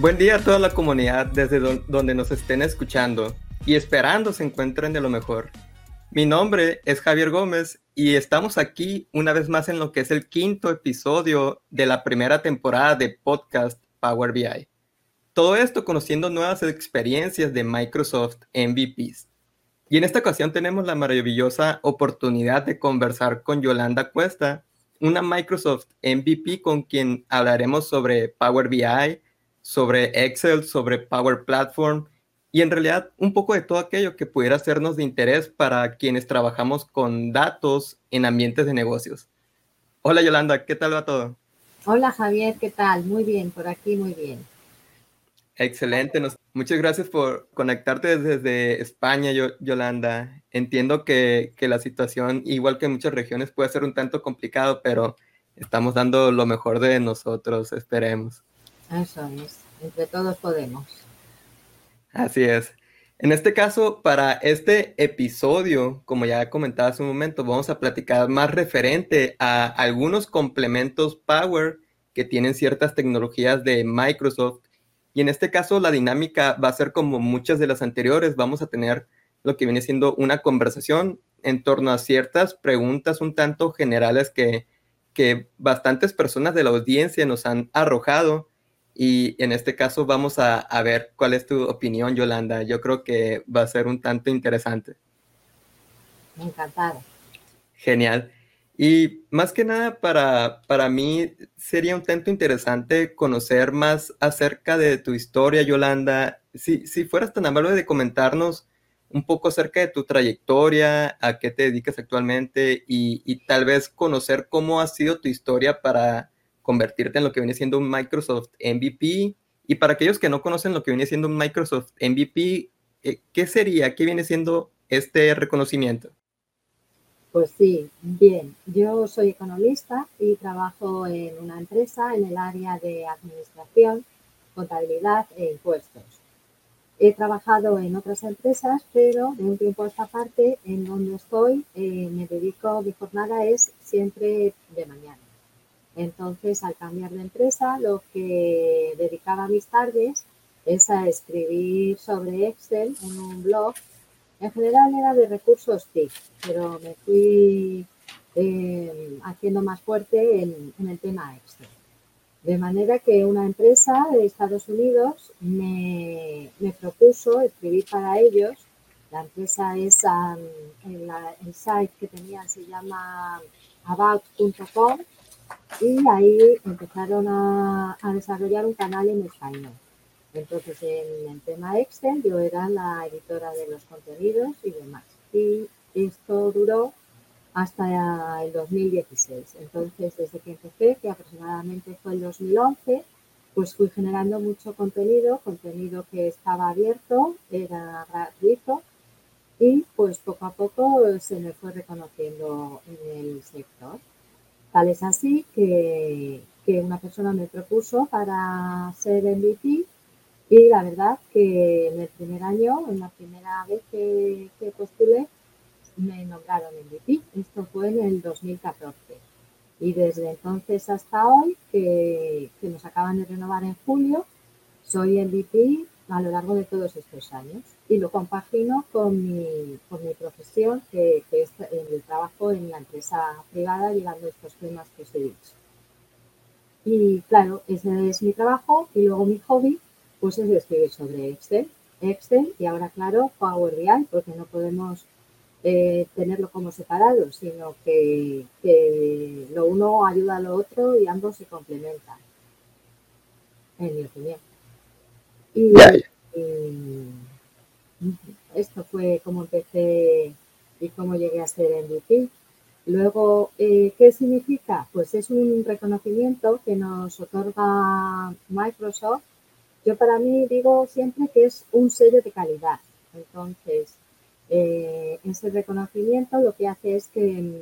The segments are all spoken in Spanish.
Buen día a toda la comunidad desde donde nos estén escuchando y esperando se encuentren de lo mejor. Mi nombre es Javier Gómez y estamos aquí una vez más en lo que es el quinto episodio de la primera temporada de podcast Power BI. Todo esto conociendo nuevas experiencias de Microsoft MVPs. Y en esta ocasión tenemos la maravillosa oportunidad de conversar con Yolanda Cuesta, una Microsoft MVP con quien hablaremos sobre Power BI, sobre Excel, sobre Power Platform y en realidad un poco de todo aquello que pudiera sernos de interés para quienes trabajamos con datos en ambientes de negocios. Hola Yolanda, ¿qué tal va todo? Hola Javier, ¿qué tal? Muy bien, por aquí muy bien. Excelente, muchas gracias por conectarte desde España, Yolanda. Entiendo que, que la situación, igual que en muchas regiones, puede ser un tanto complicado, pero estamos dando lo mejor de nosotros, esperemos. Eso es, entre todos podemos. Así es. En este caso, para este episodio, como ya comentaba hace un momento, vamos a platicar más referente a algunos complementos Power que tienen ciertas tecnologías de Microsoft. Y en este caso, la dinámica va a ser como muchas de las anteriores. Vamos a tener lo que viene siendo una conversación en torno a ciertas preguntas un tanto generales que, que bastantes personas de la audiencia nos han arrojado y en este caso vamos a, ver cuál es tu opinión, Yolanda. Yo creo que va a ser un tanto interesante. Encantado. Genial. Y más que nada para, para mí sería un tanto interesante conocer más acerca de tu historia, Yolanda. Si, si fueras tan amable de comentarnos un poco acerca de tu trayectoria, a qué te dedicas actualmente y, y tal vez conocer cómo ha sido tu historia para convertirte en lo que viene siendo un Microsoft MVP. Y para aquellos que no conocen lo que viene siendo un Microsoft MVP, eh, ¿qué sería? ¿Qué viene siendo este reconocimiento? Pues sí, bien. Yo soy economista y trabajo en una empresa en el área de administración, contabilidad e impuestos. He trabajado en otras empresas, pero de un tiempo a esta parte, en donde estoy, eh, me dedico, mi jornada es siempre de mañana. Entonces, al cambiar de empresa, lo que dedicaba mis tardes es a escribir sobre Excel en un blog. En general era de recursos TIC, pero me fui eh, haciendo más fuerte en, el tema Excel. De manera que una empresa de Estados Unidos me, propuso escribir para ellos. La empresa es, el, el site que tenía se llama about.com y ahí empezaron a, desarrollar un canal en español. Entonces, en el tema Excel, yo era la editora de los contenidos y demás. Y esto duró hasta el 2016. Entonces, desde que empecé, que aproximadamente fue el 2011, pues fui generando mucho contenido, contenido que estaba abierto, era gratuito y pues poco a poco se me fue reconociendo en el sector. Tal es así que, una persona me propuso para ser MVP y la verdad que en el primer año, en la primera vez que, postulé, me nombraron MVP. Esto fue en el 2014. Y desde entonces hasta hoy, que, que nos acaban de renovar en julio, soy MVP a lo largo de todos estos años y lo compagino con mi, con mi profesión, que, es el trabajo en la empresa privada llevando estos temas que os he dicho. Y claro, ese es mi trabajo y luego mi hobby pues es escribir sobre Excel, Excel y ahora claro Power BI porque no podemos eh, tenerlo como separado, sino que, lo uno ayuda a lo otro y ambos se complementan, en mi opinión. Y, esto fue como empecé y cómo llegué a ser MVP. Luego, eh, ¿qué significa? Pues es un reconocimiento que nos otorga Microsoft. Yo para mí digo siempre que es un sello de calidad. Entonces, eh, ese reconocimiento lo que hace es que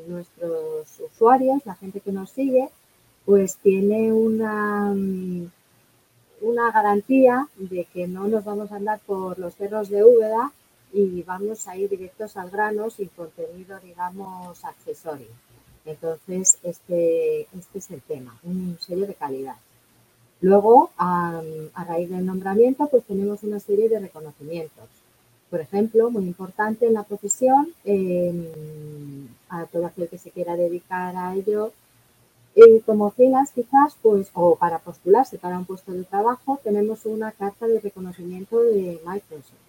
nuestros usuarios, la gente que nos sigue, pues tiene una, una garantía de que no nos vamos a andar por los cerros de Úbeda y vamos a ir directos al grano sin contenido, digamos, accesorio. Entonces, este, este es el tema, un sello de calidad. Luego, a, raíz del nombramiento, pues tenemos una serie de reconocimientos. Por ejemplo, muy importante en la profesión, em, a todo aquel que se quiera dedicar a ello, eh, como filas quizás, pues, o para postularse para un puesto de trabajo, tenemos una carta de reconocimiento de Microsoft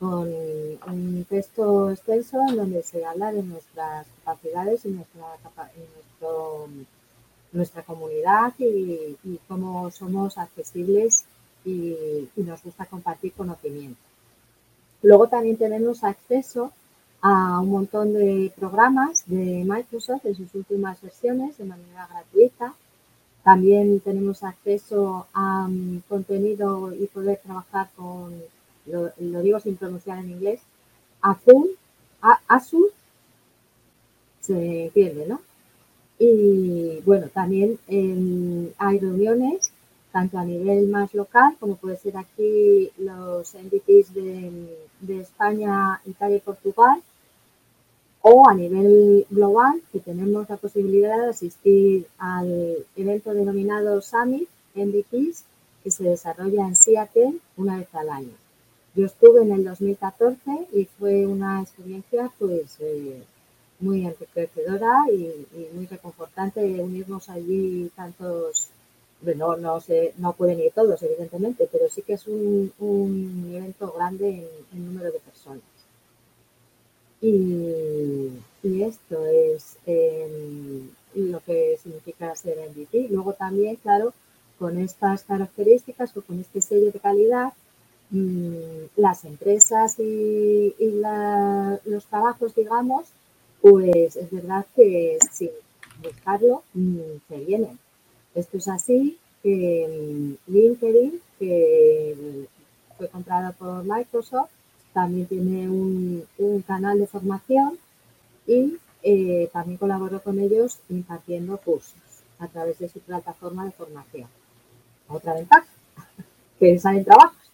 con un texto extenso en donde se habla de nuestras capacidades y nuestra, nuestra comunidad y, cómo somos accesibles y, nos gusta compartir conocimiento. Luego también tenemos acceso a un montón de programas de Microsoft en sus últimas versiones de manera gratuita. También tenemos acceso a mm, contenido y poder trabajar con lo, digo sin pronunciar en inglés, Azul, Azul, se pierde, ¿no? Y bueno, también em, hay reuniones tanto a nivel más local, como puede ser aquí los MVPs de, de, España, Italia y Portugal, o a nivel global, que tenemos la posibilidad de asistir al evento denominado Summit MVPs, que se desarrolla en Seattle una vez al año. Yo estuve en el 2014 y fue una experiencia pues eh, muy enriquecedora y, muy reconfortante unirnos allí tantos, bueno, no, sé, no pueden ir todos evidentemente, pero sí que es un, evento grande en, número de personas. Y, esto es em, lo que significa ser MVP. Luego también, claro, con estas características o con este sello de calidad, Mm, las empresas y, los trabajos, digamos, pues es verdad que sin buscarlo mm, se vienen. Esto es así mm, LinkedIn, que fue comprado por Microsoft, también tiene un, canal de formación y eh, también colaboró con ellos impartiendo cursos a través de su plataforma de formación. Otra ventaja, que salen trabajos.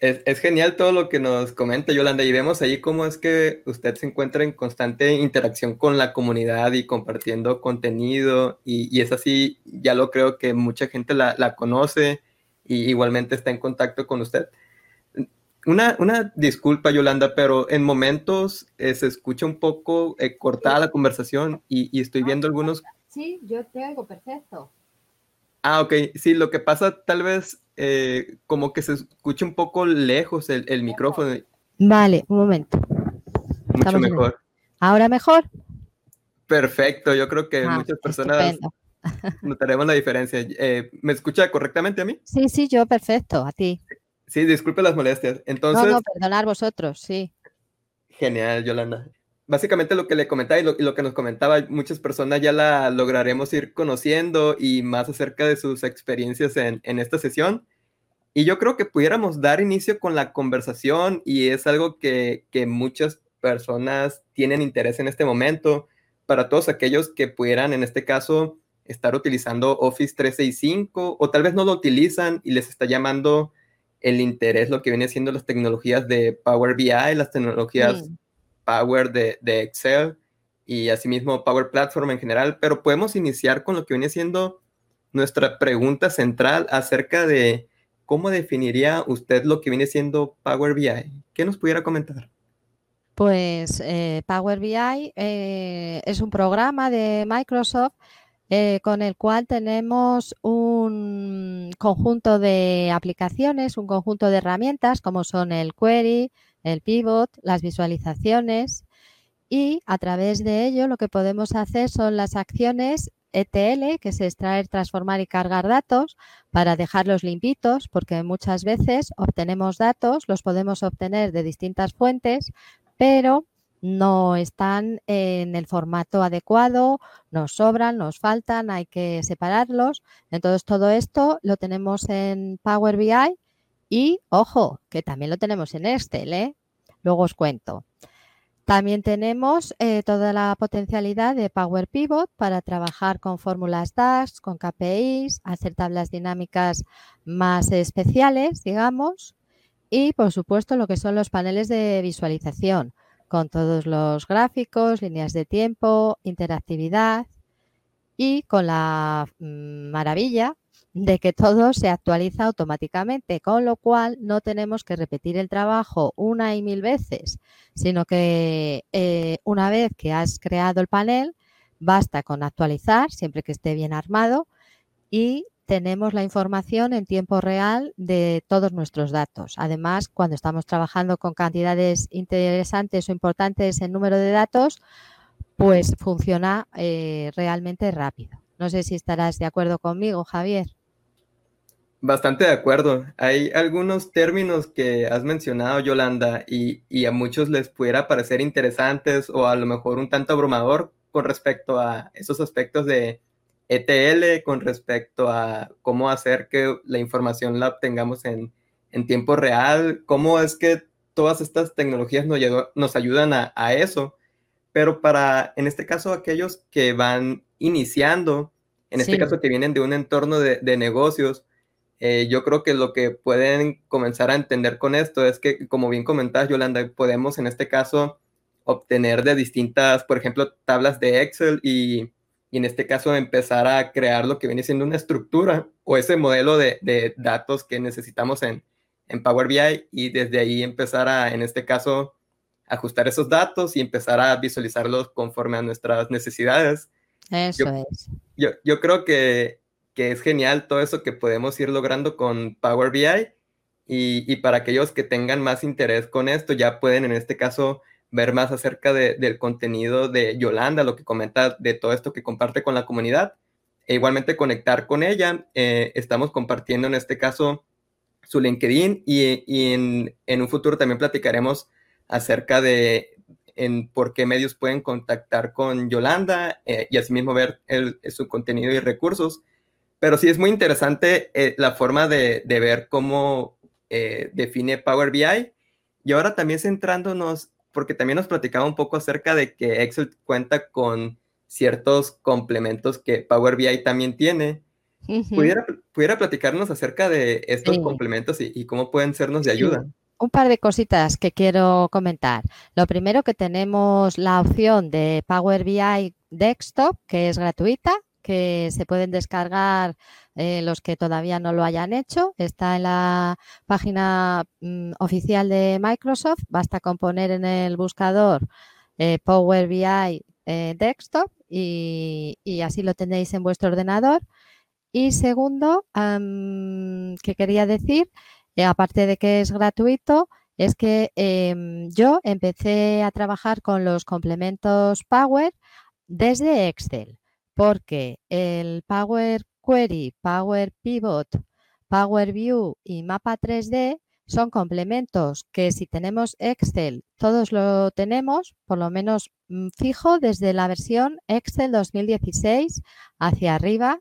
Es, genial todo lo que nos comenta Yolanda y vemos ahí cómo es que usted se encuentra en constante interacción con la comunidad y compartiendo contenido y, es así, ya lo creo que mucha gente la, conoce y igualmente está en contacto con usted. Una, una disculpa Yolanda, pero en momentos eh, se escucha un poco eh, cortada la conversación y, y estoy viendo algunos... Sí, yo te oigo perfecto. Ah, ok. Sí, lo que pasa tal vez eh, como que se escucha un poco lejos el, micrófono. Vale, un momento. Mucho mejor. ¿Ahora mejor? Perfecto, yo creo que ah, muchas personas notaremos la diferencia. Eh, ¿Me escucha correctamente a mí? Sí, sí, yo perfecto, a ti. Sí, disculpe las molestias. Entonces, no, no, perdonar vosotros, sí. Genial, Yolanda básicamente lo que le comentaba y lo, que nos comentaba, muchas personas ya la lograremos ir conociendo y más acerca de sus experiencias en, esta sesión. Y yo creo que pudiéramos dar inicio con la conversación y es algo que, muchas personas tienen interés en este momento. Para todos aquellos que pudieran, en este caso, estar utilizando Office 365 o tal vez no lo utilizan y les está llamando el interés lo que viene siendo las tecnologías de Power BI, las tecnologías Power de, Excel y asimismo Power Platform en general, pero podemos iniciar con lo que viene siendo nuestra pregunta central acerca de cómo definiría usted lo que viene siendo Power BI. ¿Qué nos pudiera comentar? Pues eh, Power BI eh, es un programa de Microsoft eh, con el cual tenemos un conjunto de aplicaciones, un conjunto de herramientas como son el Query, el pivot, las visualizaciones y a través de ello lo que podemos hacer son las acciones ETL, que es extraer, transformar y cargar datos para dejarlos limpitos, porque muchas veces obtenemos datos, los podemos obtener de distintas fuentes, pero no están en el formato adecuado, nos sobran, nos faltan, hay que separarlos. Entonces todo esto lo tenemos en Power BI y ojo, que también lo tenemos en Excel, ¿eh? luego os cuento. También tenemos eh, toda la potencialidad de Power Pivot para trabajar con fórmulas DAX, con KPIs, hacer tablas dinámicas más especiales, digamos, y por supuesto lo que son los paneles de visualización, con todos los gráficos, líneas de tiempo, interactividad y con la mm, maravilla de que todo se actualiza automáticamente, con lo cual no tenemos que repetir el trabajo una y mil veces, sino que eh, una vez que has creado el panel, basta con actualizar, siempre que esté bien armado, y tenemos la información en tiempo real de todos nuestros datos. Además, cuando estamos trabajando con cantidades interesantes o importantes en número de datos, pues funciona eh, realmente rápido. No sé si estarás de acuerdo conmigo, Javier. Bastante de acuerdo. Hay algunos términos que has mencionado, Yolanda, y, y, a muchos les pudiera parecer interesantes o a lo mejor un tanto abrumador con respecto a esos aspectos de ETL, con respecto a cómo hacer que la información la obtengamos en, en tiempo real, cómo es que todas estas tecnologías nos, nos ayudan a, a eso. Pero para, en este caso, aquellos que van iniciando, en este caso que vienen de un entorno de, de negocios, eh, yo creo que lo que pueden comenzar a entender con esto es que, como bien comentabas, Yolanda, podemos en este caso obtener de distintas, por ejemplo, tablas de Excel y, y en este caso empezar a crear lo que viene siendo una estructura o ese modelo de, de datos que necesitamos en, en Power BI y desde ahí empezar a, en este caso, ajustar esos datos y empezar a visualizarlos conforme a nuestras necesidades. Eso es. Yo, yo creo que que es genial todo eso que podemos ir logrando con Power BI. Y, y, para aquellos que tengan más interés con esto, ya pueden en este caso ver más acerca de, del contenido de Yolanda, lo que comenta de todo esto que comparte con la comunidad. E igualmente conectar con ella. Eh, estamos compartiendo en este caso su LinkedIn y, y en, en, un futuro también platicaremos acerca de en por qué medios pueden contactar con Yolanda eh, y asimismo ver el, su contenido y recursos. Pero sí es muy interesante eh, la forma de, de, ver cómo eh, define Power BI. Y ahora también centrándonos, porque también nos platicaba un poco acerca de que Excel cuenta con ciertos complementos que Power BI también tiene. Uh -huh. ¿Pudiera, ¿Pudiera, platicarnos acerca de estos sí. complementos y, y, cómo pueden sernos de ayuda? Sí. Un par de cositas que quiero comentar. Lo primero que tenemos la opción de Power BI Desktop, que es gratuita, que se pueden descargar eh, los que todavía no lo hayan hecho. Está en la página mm, oficial de Microsoft. Basta con poner en el buscador eh, Power BI eh, Desktop y, así lo tenéis en vuestro ordenador. Y segundo, que quería decir, aparte de que es gratuito, es que em, yo empecé a trabajar con los complementos Power desde Excel porque el Power Query, Power Pivot, Power View y Mapa 3D son complementos que si tenemos Excel, todos lo tenemos, por lo menos mm, fijo desde la versión Excel 2016 hacia arriba.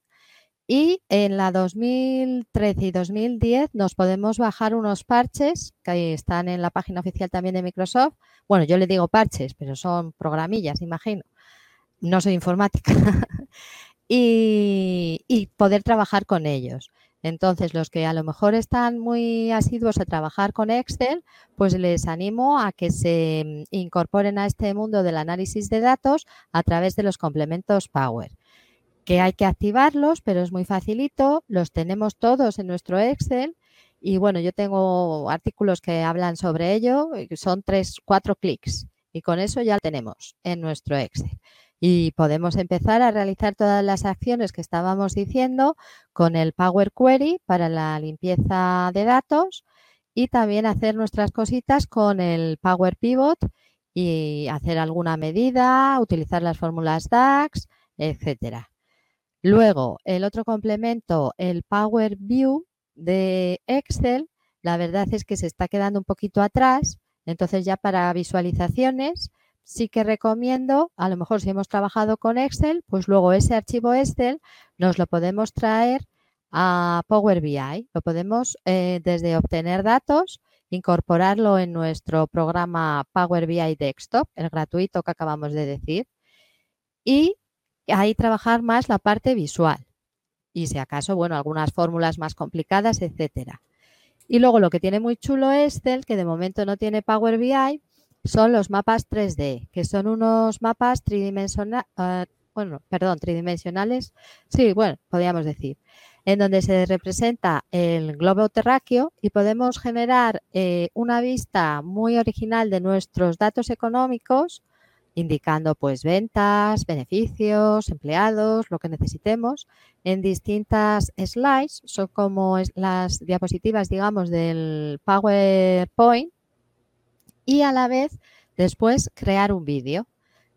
Y en la 2013 y 2010 nos podemos bajar unos parches que están en la página oficial también de Microsoft. Bueno, yo le digo parches, pero son programillas, imagino no soy informática, y, poder trabajar con ellos. Entonces, los que a lo mejor están muy asiduos a trabajar con Excel, pues les animo a que se incorporen a este mundo del análisis de datos a través de los complementos Power que hay que activarlos, pero es muy facilito, los tenemos todos en nuestro Excel y bueno, yo tengo artículos que hablan sobre ello, son tres, cuatro clics y con eso ya lo tenemos en nuestro Excel y podemos empezar a realizar todas las acciones que estábamos diciendo con el Power Query para la limpieza de datos y también hacer nuestras cositas con el Power Pivot y hacer alguna medida, utilizar las fórmulas DAX, etcétera. Luego, el otro complemento, el Power View de Excel, la verdad es que se está quedando un poquito atrás, entonces ya para visualizaciones sí que recomiendo, a lo mejor si hemos trabajado con Excel, pues luego ese archivo Excel nos lo podemos traer a Power BI. Lo podemos eh, desde obtener datos, incorporarlo en nuestro programa Power BI Desktop, el gratuito que acabamos de decir, y ahí trabajar más la parte visual. Y si acaso, bueno, algunas fórmulas más complicadas, etcétera. Y luego lo que tiene muy chulo Excel, que de momento no tiene Power BI, son los mapas 3D, que son unos mapas tridimensionales, uh, bueno, perdón, tridimensionales, sí, bueno, podríamos decir, en donde se representa el globo terráqueo y podemos generar eh, una vista muy original de nuestros datos económicos, indicando pues ventas, beneficios, empleados, lo que necesitemos, en distintas slides, son como las diapositivas, digamos, del PowerPoint, y a la vez después crear un vídeo.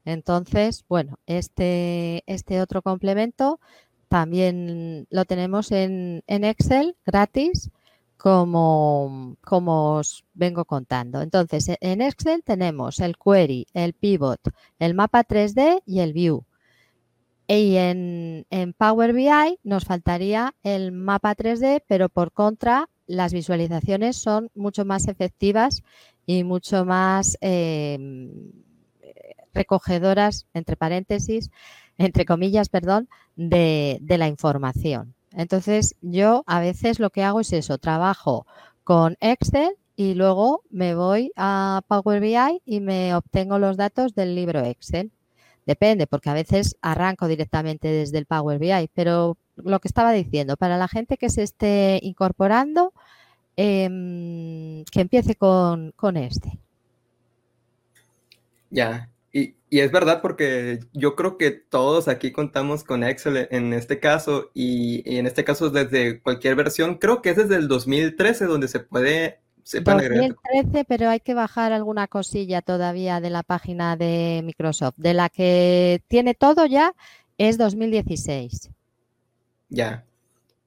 Entonces, bueno, este, este otro complemento también lo tenemos en, Excel gratis, como, como, os vengo contando. Entonces, e, en Excel tenemos el query, el pivot, el mapa 3D y el view. Y en, en, Power BI nos faltaría el mapa 3D, pero por contra las visualizaciones son mucho más efectivas y mucho más em, recogedoras, entre paréntesis, entre comillas, perdón, de, la información. Entonces, yo a veces lo que hago es eso, trabajo con Excel y luego me voy a Power BI y me obtengo los datos del libro Excel. Depende, porque a veces arranco directamente desde el Power BI, pero lo que estaba diciendo, para la gente que se esté incorporando, em, que empiece con, con este. Ya, y, es verdad porque yo creo que todos aquí contamos con Excel en este caso y, en este caso desde cualquier versión, creo que es desde el 2013 donde se puede... Se 2013, pero hay que bajar alguna cosilla todavía de la página de Microsoft. De la que tiene todo ya es 2016. Ya.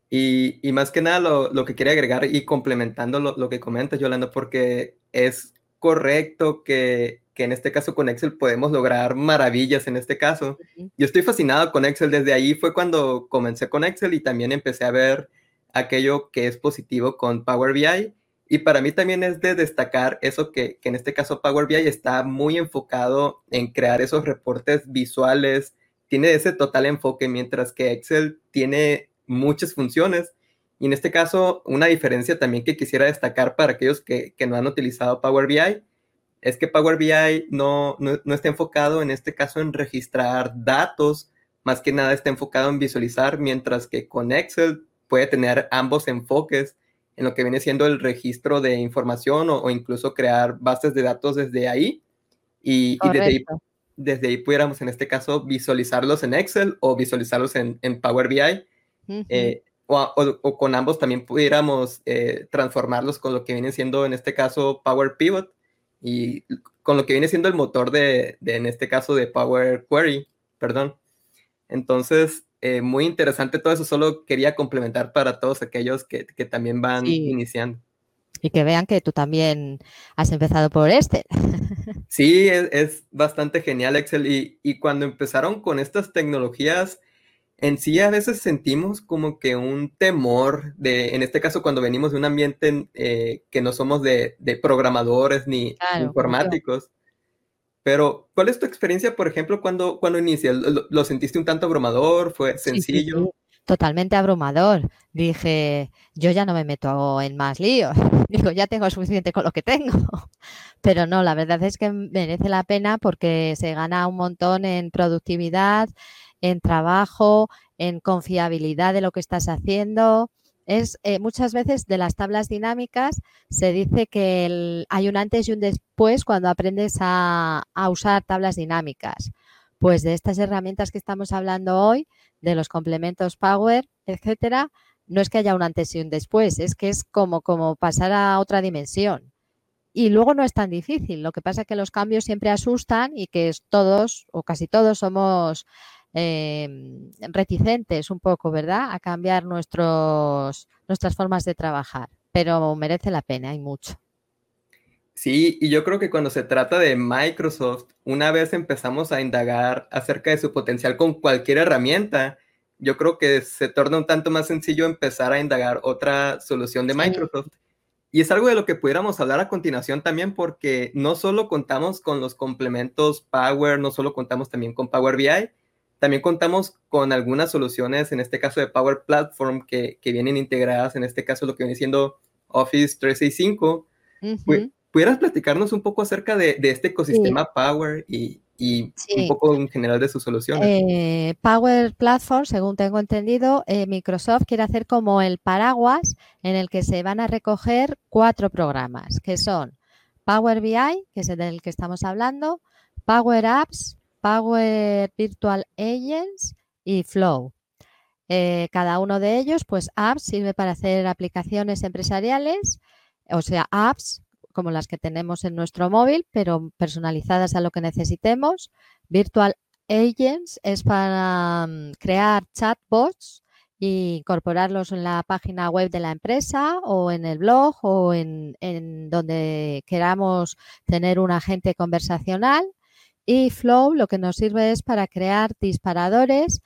Y, más que nada lo, que quería agregar y complementando lo, lo que comentas, Yolanda, porque es correcto que que en este caso con Excel podemos lograr maravillas en este caso. Yo estoy fascinado con Excel, desde ahí fue cuando comencé con Excel y también empecé a ver aquello que es positivo con Power BI. Y para mí también es de destacar eso que, que en este caso Power BI está muy enfocado en crear esos reportes visuales, tiene ese total enfoque, mientras que Excel tiene muchas funciones. Y en este caso, una diferencia también que quisiera destacar para aquellos que, que no han utilizado Power BI es que Power BI no, no, está enfocado en este caso en registrar datos, más que nada está enfocado en visualizar, mientras que con Excel puede tener ambos enfoques en lo que viene siendo el registro de información o, incluso crear bases de datos desde ahí. Y, desde, ahí, pudiéramos en este caso visualizarlos en Excel o visualizarlos en, Power BI. Eh, o, con ambos también pudiéramos eh, transformarlos con lo que viene siendo en este caso Power Pivot, y con lo que viene siendo el motor de, en este caso, de Power Query, perdón. Entonces, eh, muy interesante todo eso, solo quería complementar para todos aquellos que, también van iniciando. Y que vean que tú también has empezado por este. Sí, es, bastante genial Excel. Y, y, cuando empezaron con estas tecnologías, en sí a veces sentimos como que un temor de, en este caso, cuando venimos de un ambiente eh, que no somos de, programadores ni informáticos. Pero, ¿cuál es tu experiencia, por ejemplo, cuando, cuando inicias? ¿Lo, sentiste un tanto abrumador? ¿Fue sencillo? Totalmente abrumador. Dije, yo ya no me meto en más líos. Digo, ya tengo suficiente con lo que tengo. Pero no, la verdad es que merece la pena porque se gana un montón en productividad, en trabajo, en confiabilidad de lo que estás haciendo. Es eh, muchas veces de las tablas dinámicas se dice que hay un antes y un después cuando aprendes a, usar tablas dinámicas. Pues de estas herramientas que estamos hablando hoy, de los complementos Power, etcétera, no es que haya un antes y un después, es que es como, como pasar a otra dimensión. Y luego no es tan difícil. Lo que pasa es que los cambios siempre asustan y que todos o casi todos somos Em, reticentes un poco, ¿verdad?, a cambiar nuestros, nuestras formas de trabajar, pero merece la pena, hay mucho. Sí, y yo creo que cuando se trata de Microsoft, una vez empezamos a indagar acerca de su potencial con cualquier herramienta, yo creo que se torna un tanto más sencillo empezar a indagar otra solución de Microsoft. Y es algo de lo que pudiéramos hablar a continuación también porque no solo contamos con los complementos Power, no solo contamos también con Power BI, también contamos con algunas soluciones, en este caso de Power Platform, que, vienen integradas, en este caso lo que viene siendo Office 365. ¿Pudieras platicarnos un poco acerca de, este ecosistema Power y, y un poco en general de sus soluciones. Eh, Power Platform, según tengo entendido, eh, Microsoft quiere hacer como el paraguas en el que se van a recoger cuatro programas, que son Power BI, que es el del que estamos hablando, Power Apps, Power Virtual Agents y Flow. Eh, cada uno de ellos, pues apps sirve para hacer aplicaciones empresariales, o sea, apps como las que tenemos en nuestro móvil, pero personalizadas a lo que necesitemos. Virtual Agents es para mm, crear chatbots e incorporarlos en la página web de la empresa o en el blog o en, donde queramos tener un agente conversacional. Y Flow lo que nos sirve es para crear disparadores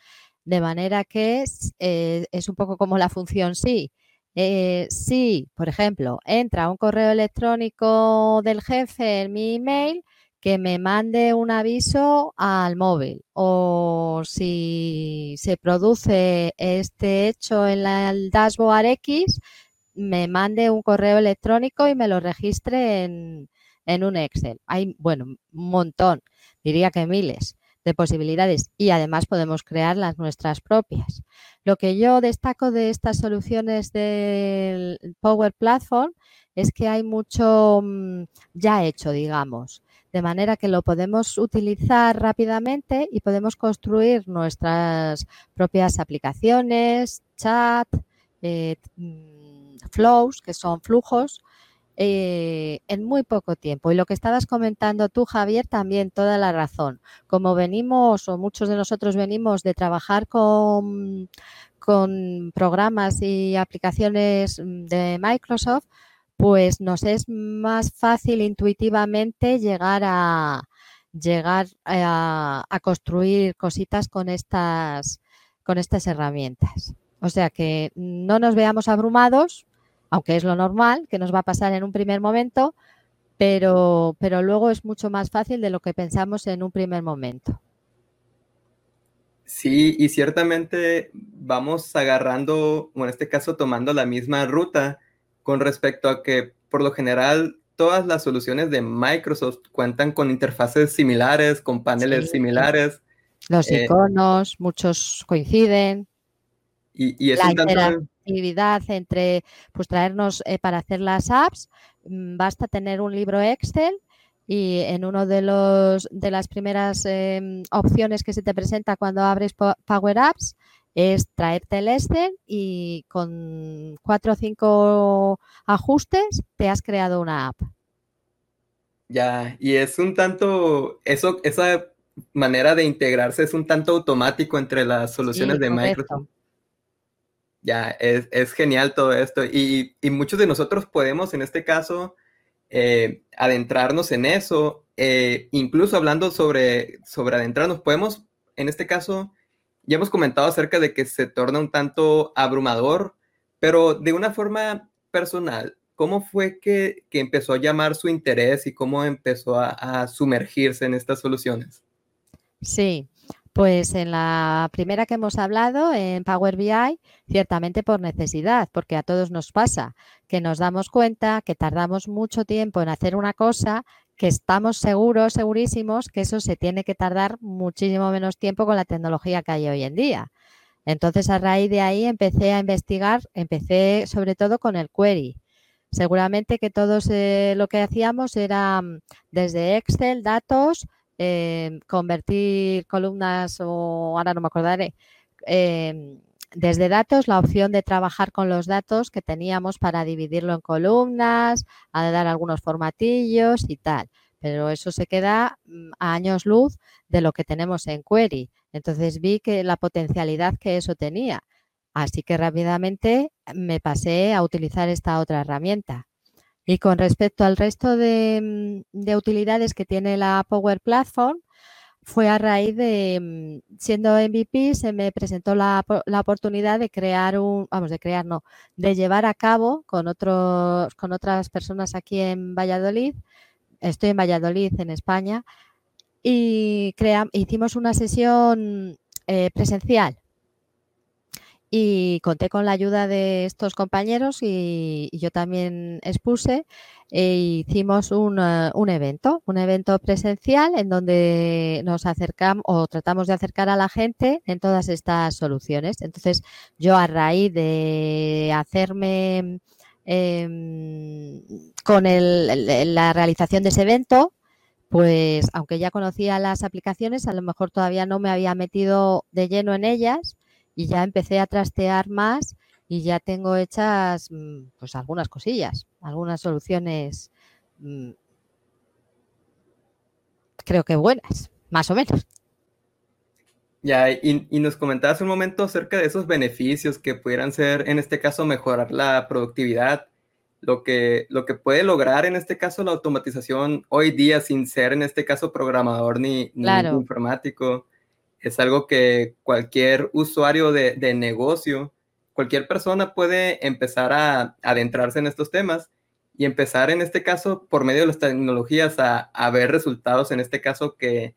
de manera que es, eh, es un poco como la función sí. Eh, si, por ejemplo, entra un correo electrónico del jefe en mi email, que me mande un aviso al móvil o si se produce este hecho en el dashboard X, me mande un correo electrónico y me lo registre en, en un Excel. Hay, bueno, un montón, diría que miles de posibilidades y además podemos crear las nuestras propias. Lo que yo destaco de estas soluciones del Power Platform es que hay mucho mm, ya hecho, digamos, de manera que lo podemos utilizar rápidamente y podemos construir nuestras propias aplicaciones, chat, eh, mm, flows, que son flujos, eh, en muy poco tiempo. Y lo que estabas comentando tú, Javier, también toda la razón. Como venimos, o muchos de nosotros venimos de trabajar con, con programas y aplicaciones de Microsoft, pues nos es más fácil intuitivamente llegar a llegar a, a construir cositas con estas con estas herramientas. O sea que no nos veamos abrumados aunque es lo normal que nos va a pasar en un primer momento, pero, pero luego es mucho más fácil de lo que pensamos en un primer momento. Sí, y ciertamente vamos agarrando, o en este caso tomando la misma ruta con respecto a que por lo general todas las soluciones de Microsoft cuentan con interfaces similares, con paneles similares. Los eh, iconos, muchos coinciden. Y, es tanto entre pues traernos eh, para hacer las apps, mm, basta tener un libro Excel y en uno de los de las primeras em, opciones que se te presenta cuando abres Power Apps es traerte el Excel y con cuatro o cinco ajustes te has creado una app. Ya, y es un tanto, eso, esa manera de integrarse es un tanto automático entre las soluciones de Microsoft. Ya, es, genial todo esto. Y, muchos de nosotros podemos, en este caso, eh, adentrarnos en eso. Eh, incluso hablando sobre, sobre adentrarnos, podemos, en este caso, ya hemos comentado acerca de que se torna un tanto abrumador, pero de una forma personal, ¿cómo fue que, empezó a llamar su interés y cómo empezó a sumergirse en estas soluciones? Sí, pues en la primera que hemos hablado, en Power BI, ciertamente por necesidad, porque a todos nos pasa que nos damos cuenta que tardamos mucho tiempo en hacer una cosa que estamos seguros, segurísimos, que eso se tiene que tardar muchísimo menos tiempo con la tecnología que hay hoy en día. Entonces, a raíz de ahí empecé a investigar, empecé sobre todo con el query. Seguramente que todos eh, lo que hacíamos era mm, desde Excel, datos, Em, convertir columnas o ahora no me acordaré. Em, desde datos, la opción de trabajar con los datos que teníamos para dividirlo en columnas, a dar algunos formatillos y tal. Pero eso se queda mm, a años luz de lo que tenemos en Query. Entonces vi que la potencialidad que eso tenía. Así que rápidamente me pasé a utilizar esta otra herramienta. Y con respecto al resto mm, de, utilidades que tiene la Power Platform, fue a raíz de, mm, siendo MVP, se me presentó la, oportunidad de crear un, vamos, de crear, no, de llevar a cabo con otros, con otras personas aquí en Valladolid. Estoy en Valladolid, en España, y hicimos una sesión eh, presencial y conté con la ayuda de estos compañeros y, yo también expuse e hicimos un, eh, un, evento, un evento presencial en donde nos acercamos o tratamos de acercar a la gente en todas estas soluciones. Entonces, yo a raíz de hacerme em, con el, la realización de ese evento, pues aunque ya conocía las aplicaciones, a lo mejor todavía no me había metido de lleno en ellas y ya empecé a trastear más y ya tengo hechas mm, pues algunas cosillas, algunas soluciones mm, creo que buenas, más o menos. Ya, y, y, nos comentabas un momento acerca de esos beneficios que pudieran ser, en este caso, mejorar la productividad, lo que, lo que puede lograr en este caso la automatización hoy día sin ser, en este caso, programador ni, ni informático es algo que cualquier usuario de, negocio, cualquier persona puede empezar a, adentrarse en estos temas y empezar en este caso por medio de las tecnologías a, ver resultados, en este caso que,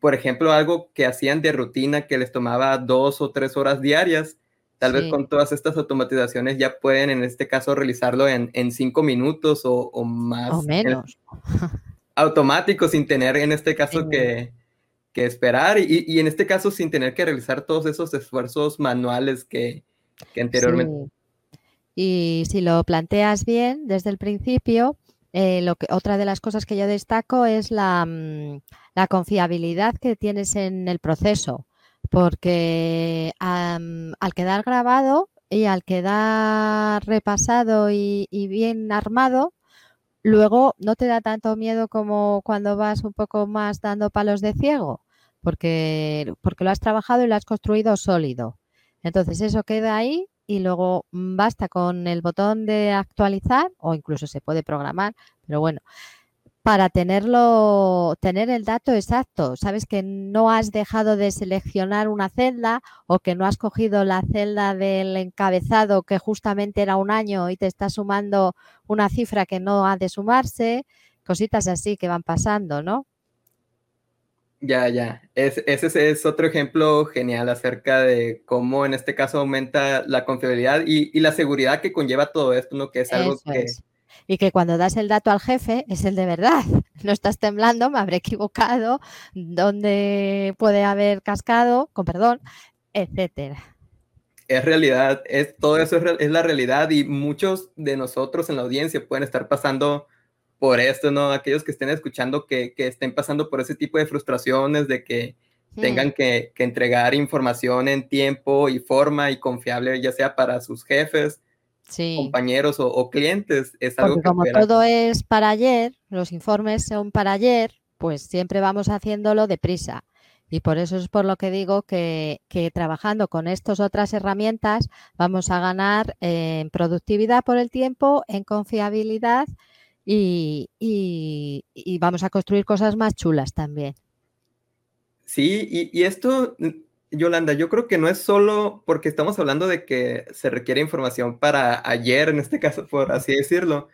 por ejemplo, algo que hacían de rutina que les tomaba dos o tres horas diarias, tal vez con todas estas automatizaciones ya pueden en este caso realizarlo en, cinco minutos o, más. O menos. automático sin tener en este caso que que esperar y, en este caso sin tener que realizar todos esos esfuerzos manuales que, anteriormente. Y si lo planteas bien desde el principio, eh, lo que, otra de las cosas que yo destaco es la, mm, confiabilidad que tienes en el proceso, porque al quedar grabado y al quedar repasado y, y bien armado, luego no te da tanto miedo como cuando vas un poco más dando palos de ciego porque, porque lo has trabajado y lo has construido sólido. Entonces eso queda ahí y luego basta con el botón de actualizar o incluso se puede programar, pero bueno, para tenerlo, tener el dato exacto. Sabes que no has dejado de seleccionar una celda o que no has cogido la celda del encabezado que justamente era un año y te está sumando una cifra que no ha de sumarse, cositas así que van pasando, ¿no? Ya, ya. ese es otro ejemplo genial acerca de cómo en este caso aumenta la confiabilidad y, la seguridad que conlleva todo esto, ¿no? Que es algo que... Y que cuando das el dato al jefe es el de verdad. No estás temblando, me habré equivocado, dónde puede haber cascado, con perdón, etcétera. Es realidad, es, todo eso es la realidad y muchos de nosotros en la audiencia pueden estar pasando por esto, ¿no? Aquellos que estén escuchando que, estén pasando por ese tipo de frustraciones, de que tengan que, entregar información en tiempo y forma y confiable, ya sea para sus jefes, compañeros o, clientes. Es algo como todo es para ayer, los informes son para ayer, pues siempre vamos haciéndolo deprisa. Y por eso es por lo que digo que, trabajando con estas otras herramientas vamos a ganar en productividad por el tiempo, en confiabilidad y, y, vamos a construir cosas más chulas también. Sí, y, y, esto, Yolanda, yo creo que no es solo porque estamos hablando de que se requiere información para ayer, en este caso, por así decirlo,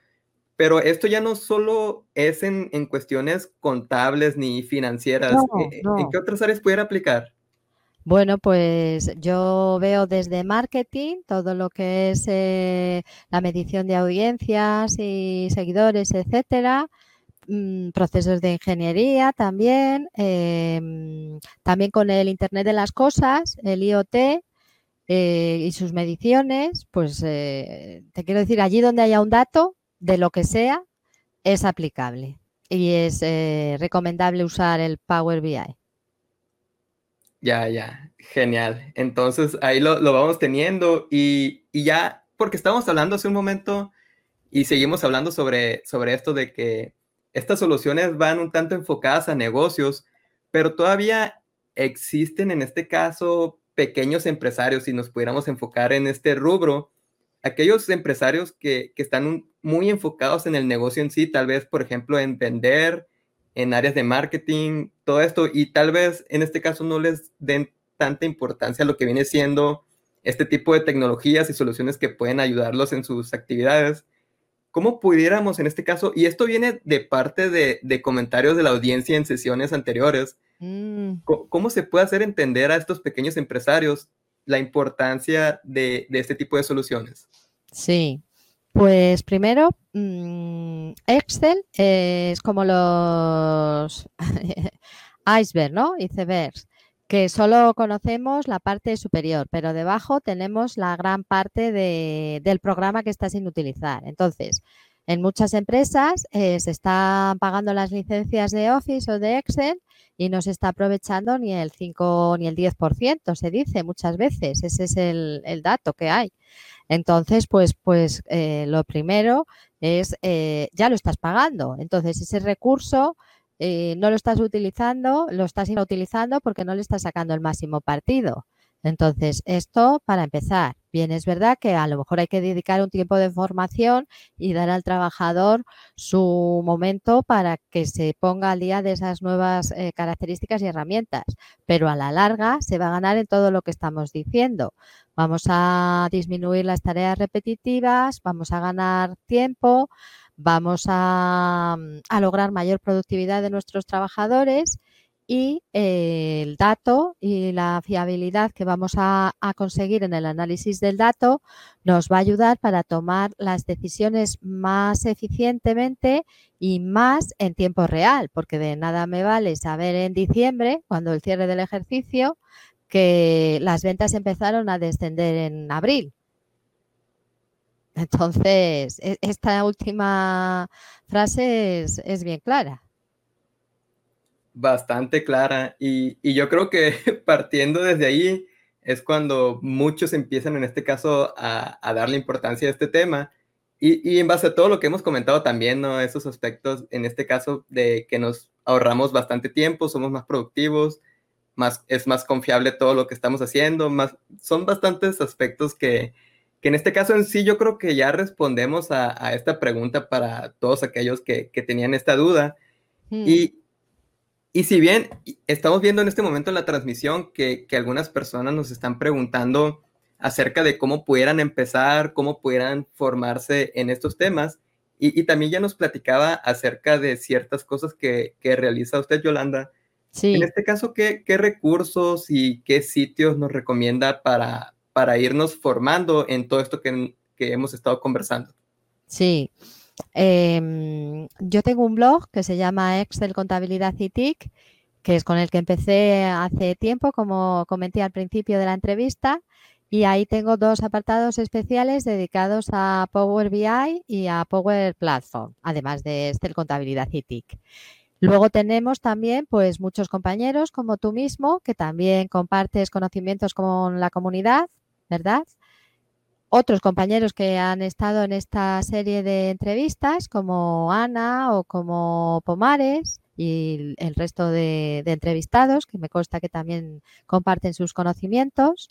pero esto ya no solo es en, en cuestiones contables ni financieras. ¿En, ¿En qué otras áreas pudiera aplicar? Bueno, pues yo veo desde marketing todo lo que es eh, la medición de audiencias y seguidores, etcétera. Mm, procesos de ingeniería también, em, también con el Internet de las Cosas, el IoT eh, y sus mediciones, pues eh, te quiero decir, allí donde haya un dato, de lo que sea, es aplicable y es recomendable usar el Power BI. Ya, ya, genial. Entonces ahí lo, vamos teniendo y, ya, porque estábamos hablando hace un momento y seguimos hablando sobre, sobre esto de que estas soluciones van un tanto enfocadas a negocios, pero todavía existen en este caso pequeños empresarios, si nos pudiéramos enfocar en este rubro, aquellos empresarios que, que están muy enfocados en el negocio en sí, tal vez, por ejemplo, en vender, en áreas de marketing, todo esto, y tal vez en este caso no les den tanta importancia a lo que viene siendo este tipo de tecnologías y soluciones que pueden ayudarlos en sus actividades. ¿Cómo pudiéramos en este caso, y esto viene de parte de, comentarios de la audiencia en sesiones anteriores, mm. ¿cómo, se puede hacer entender a estos pequeños empresarios la importancia de, este tipo de soluciones? Sí, pues primero, mm, Excel es como los iceberg, ¿no? Icebergs, que solo conocemos la parte superior, pero debajo tenemos la gran parte del programa que está sin utilizar. Entonces, en muchas empresas eh, se están pagando las licencias de Office o de Excel y no se está aprovechando ni el 5 ni el 10%, se dice muchas veces. Ese es el, dato que hay. Entonces, pues, pues eh, lo primero es, eh, ya lo estás pagando. Entonces, ese recurso no lo estás utilizando, lo estás inutilizando porque no le estás sacando el máximo partido. Entonces, esto para empezar. Bien, es verdad que a lo mejor hay que dedicar un tiempo de formación y dar al trabajador su momento para que se ponga al día de esas nuevas eh, características y herramientas, pero a la larga se va a ganar en todo lo que estamos diciendo. Vamos a disminuir las tareas repetitivas, vamos a ganar tiempo, vamos a, a lograr mayor productividad de nuestros trabajadores y eh, el dato y la fiabilidad que vamos a, conseguir en el análisis del dato nos va a ayudar para tomar las decisiones más eficientemente y más en tiempo real, porque de nada me vale saber en diciembre, cuando el cierre del ejercicio, que las ventas empezaron a descender en abril. Entonces, e, esta última frase es bien clara bastante clara y, yo creo que partiendo desde ahí es cuando muchos empiezan en este caso a, darle importancia a este tema y, en base a todo lo que hemos comentado también, ¿no? Esos aspectos, en este caso, de que nos ahorramos bastante tiempo, somos más productivos, más, es más confiable todo lo que estamos haciendo, más, son bastantes aspectos que, en este caso en sí yo creo que ya respondemos a, esta pregunta para todos aquellos que, tenían esta duda. Hmm. Y, y si bien estamos viendo en este momento en la transmisión que, algunas personas nos están preguntando acerca de cómo pudieran empezar, cómo pudieran formarse en estos temas, y, también ya nos platicaba acerca de ciertas cosas que, realiza usted, Yolanda. Sí. En este caso, ¿qué, recursos y qué sitios nos recomienda para, para irnos formando en todo esto que, que hemos estado conversando? Sí, Em, yo tengo un blog que se llama Excel Contabilidad y TIC, que es con el que empecé hace tiempo, como comenté al principio de la entrevista, y ahí tengo dos apartados especiales dedicados a Power BI y a Power Platform, además de Excel Contabilidad y TIC. Luego tenemos también pues muchos compañeros como tú mismo que también compartes conocimientos con la comunidad, ¿verdad? Otros compañeros que han estado en esta serie de entrevistas, como Ana o como Pomares y el resto de, entrevistados, que me consta que también comparten sus conocimientos.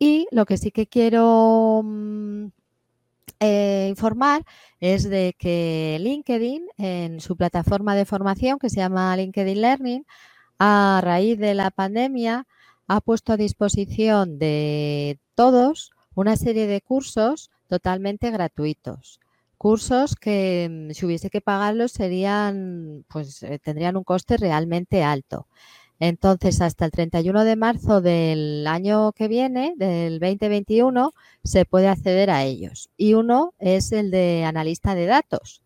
Y lo que sí que quiero mm, eh, informar es de que LinkedIn, en su plataforma de formación que se llama LinkedIn Learning, a raíz de la pandemia, ha puesto a disposición de todos una serie de cursos totalmente gratuitos. Cursos que mm, si hubiese que pagarlos serían, pues eh, tendrían un coste realmente alto. Entonces, hasta el 31 de marzo del año que viene, del 2021, se puede acceder a ellos. Y uno es el de analista de datos,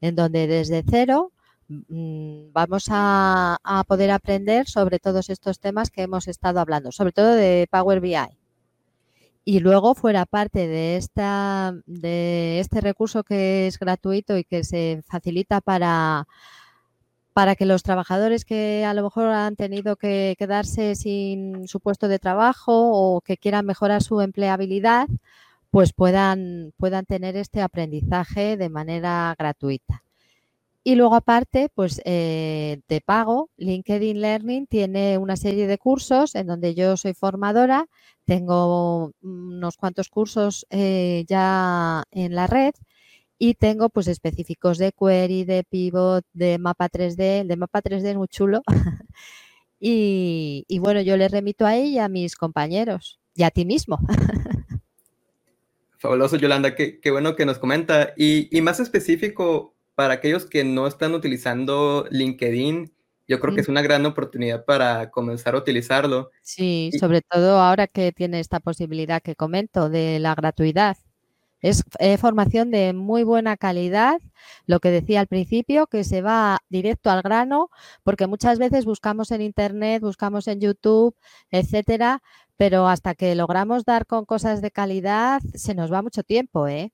en donde desde cero mm, vamos a, a poder aprender sobre todos estos temas que hemos estado hablando, sobre todo de Power BI y luego fuera parte de esta de este recurso que es gratuito y que se facilita para para que los trabajadores que a lo mejor han tenido que quedarse sin su puesto de trabajo o que quieran mejorar su empleabilidad, pues puedan, puedan tener este aprendizaje de manera gratuita. Y luego aparte, pues eh, de pago, LinkedIn Learning tiene una serie de cursos en donde yo soy formadora, tengo unos cuantos cursos eh, ya en la red y tengo pues específicos de query, de pivot, de mapa 3D, de mapa 3D es muy chulo. y, bueno, yo le remito a ella a mis compañeros y a ti mismo. Fabuloso, Yolanda, qué, bueno que nos comenta. Y, y más específico, para aquellos que no están utilizando LinkedIn, yo creo que es una gran oportunidad para comenzar a utilizarlo. Sí, sobre todo ahora que tiene esta posibilidad que comento de la gratuidad. Es eh, formación de muy buena calidad, lo que decía al principio, que se va directo al grano, porque muchas veces buscamos en Internet, buscamos en YouTube, etcétera, pero hasta que logramos dar con cosas de calidad, se nos va mucho tiempo, ¿eh?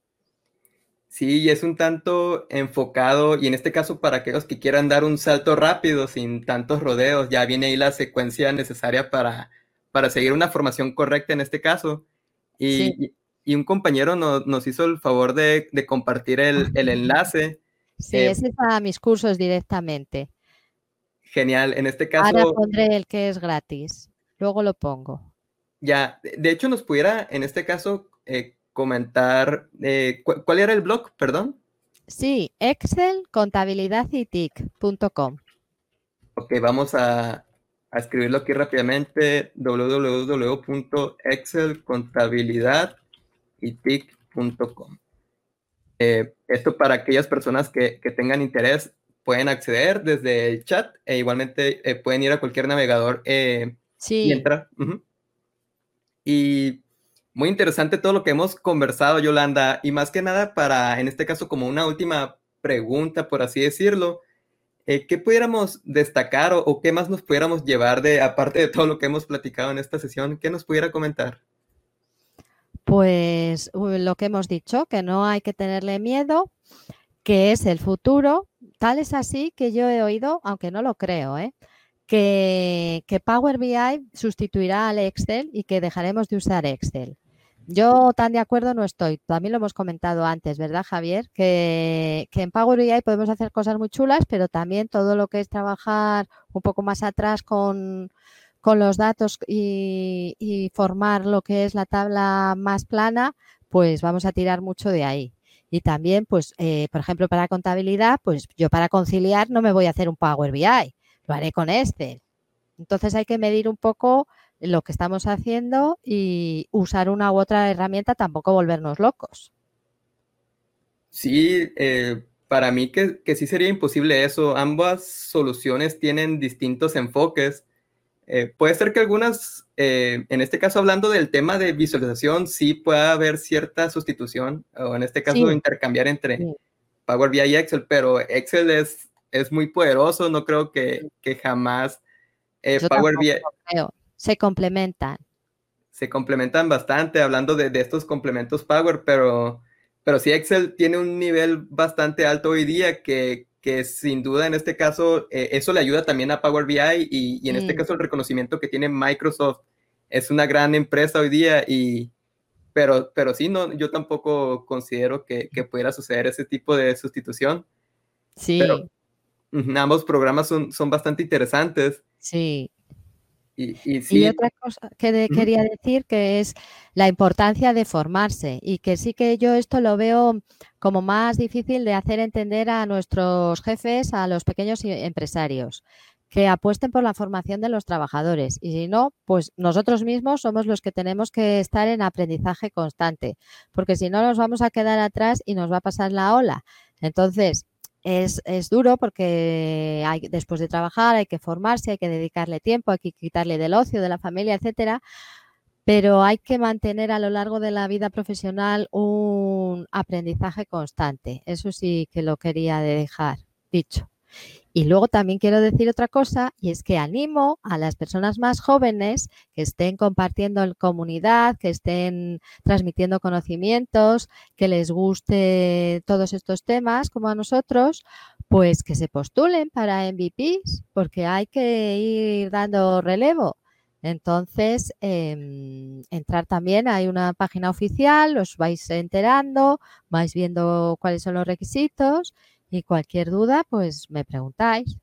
Sí, y es un tanto enfocado, y en este caso para aquellos que quieran dar un salto rápido, sin tantos rodeos, ya viene ahí la secuencia necesaria para, para seguir una formación correcta en este caso. Y, y, un compañero nos hizo el favor de, de compartir el, el, enlace. Sí, eh, ese es para mis cursos directamente. Genial, en este caso... Ahora pondré el que es gratis, luego lo pongo. Ya, de hecho nos pudiera en este caso eh, comentar, eh, ¿cuál era el blog, perdón? Sí, Excel, contabilidad y tic.com. Ok, vamos a, a, escribirlo aquí rápidamente, www.excelcontabilidadytic.com. Eh, esto para aquellas personas que, que, tengan interés pueden acceder desde el chat e igualmente eh, pueden ir a cualquier navegador eh, sí. y entrar. Uh -huh. Y muy interesante todo lo que hemos conversado, Yolanda, y más que nada para, en este caso, como una última pregunta, por así decirlo, eh, ¿qué pudiéramos destacar o, qué más nos pudiéramos llevar de, aparte de todo lo que hemos platicado en esta sesión, qué nos pudiera comentar? Pues lo que hemos dicho, que no hay que tenerle miedo, que es el futuro. Tal es así que yo he oído, aunque no lo creo, ¿eh? que, que Power BI sustituirá al Excel y que dejaremos de usar Excel. Yo tan de acuerdo no estoy. También lo hemos comentado antes, ¿verdad, Javier? Que, en Power BI podemos hacer cosas muy chulas, pero también todo lo que es trabajar un poco más atrás con, con los datos y, y, formar lo que es la tabla más plana, pues vamos a tirar mucho de ahí. Y también, pues, eh, por ejemplo, para contabilidad, pues yo para conciliar no me voy a hacer un Power BI, lo haré con Excel. Entonces hay que medir un poco lo que estamos haciendo y usar una u otra herramienta, tampoco volvernos locos. Sí, eh, para mí que, que, sí sería imposible eso. Ambas soluciones tienen distintos enfoques. Eh, puede ser que algunas, eh, en este caso hablando del tema de visualización, sí pueda haber cierta sustitución, o en este caso sí. intercambiar entre sí. Power BI y Excel, pero Excel es, es muy poderoso, no creo que, que jamás eh, Power BI... Creo se complementan. Se complementan bastante, hablando de, de, estos complementos Power, pero, pero sí Excel tiene un nivel bastante alto hoy día que, que sin duda en este caso eh, eso le ayuda también a Power BI y, y en mm. este caso el reconocimiento que tiene Microsoft es una gran empresa hoy día y pero, pero sí, no, yo tampoco considero que, que pudiera suceder ese tipo de sustitución. Sí. Pero, ambos programas son, son bastante interesantes. Sí. Y, y, sí. y, otra cosa que de, quería decir que es la importancia de formarse y que sí que yo esto lo veo como más difícil de hacer entender a nuestros jefes, a los pequeños empresarios, que apuesten por la formación de los trabajadores y si no, pues nosotros mismos somos los que tenemos que estar en aprendizaje constante, porque si no nos vamos a quedar atrás y nos va a pasar la ola. Entonces, es, es, duro porque hay, después de trabajar hay que formarse, hay que dedicarle tiempo, hay que quitarle del ocio, de la familia, etcétera. Pero hay que mantener a lo largo de la vida profesional un aprendizaje constante. Eso sí que lo quería dejar dicho. Y luego también quiero decir otra cosa y es que animo a las personas más jóvenes que estén compartiendo en comunidad, que estén transmitiendo conocimientos, que les guste todos estos temas como a nosotros, pues que se postulen para MVPs porque hay que ir dando relevo. Entonces, eh, entrar también, hay una página oficial, os vais enterando, vais viendo cuáles son los requisitos y cualquier duda, pues me preguntáis.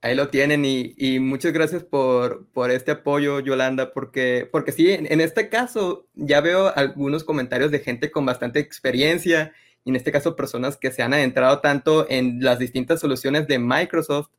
Ahí lo tienen y, y muchas gracias por, por, este apoyo, Yolanda, porque, porque sí, en, en, este caso ya veo algunos comentarios de gente con bastante experiencia y en este caso personas que se han adentrado tanto en las distintas soluciones de Microsoft.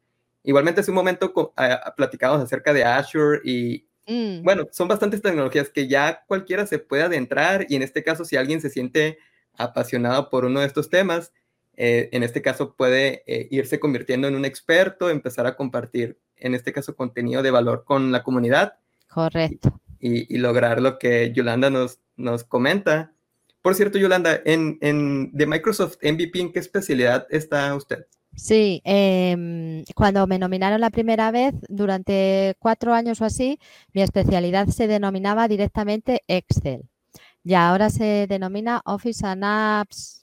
Igualmente hace un momento uh, platicamos acerca de Azure y mm. bueno, son bastantes tecnologías que ya cualquiera se puede adentrar y en este caso si alguien se siente apasionado por uno de estos temas, eh, en este caso puede eh, irse convirtiendo en un experto, empezar a compartir, en este caso, contenido de valor con la comunidad. Correcto. Y, lograr lo que Yolanda nos, nos comenta. Por cierto, Yolanda, en, en de Microsoft MVP, ¿en qué especialidad está usted? Sí, em, cuando me nominaron la primera vez, durante cuatro años o así, mi especialidad se denominaba directamente Excel. Y ahora se denomina Office and Apps,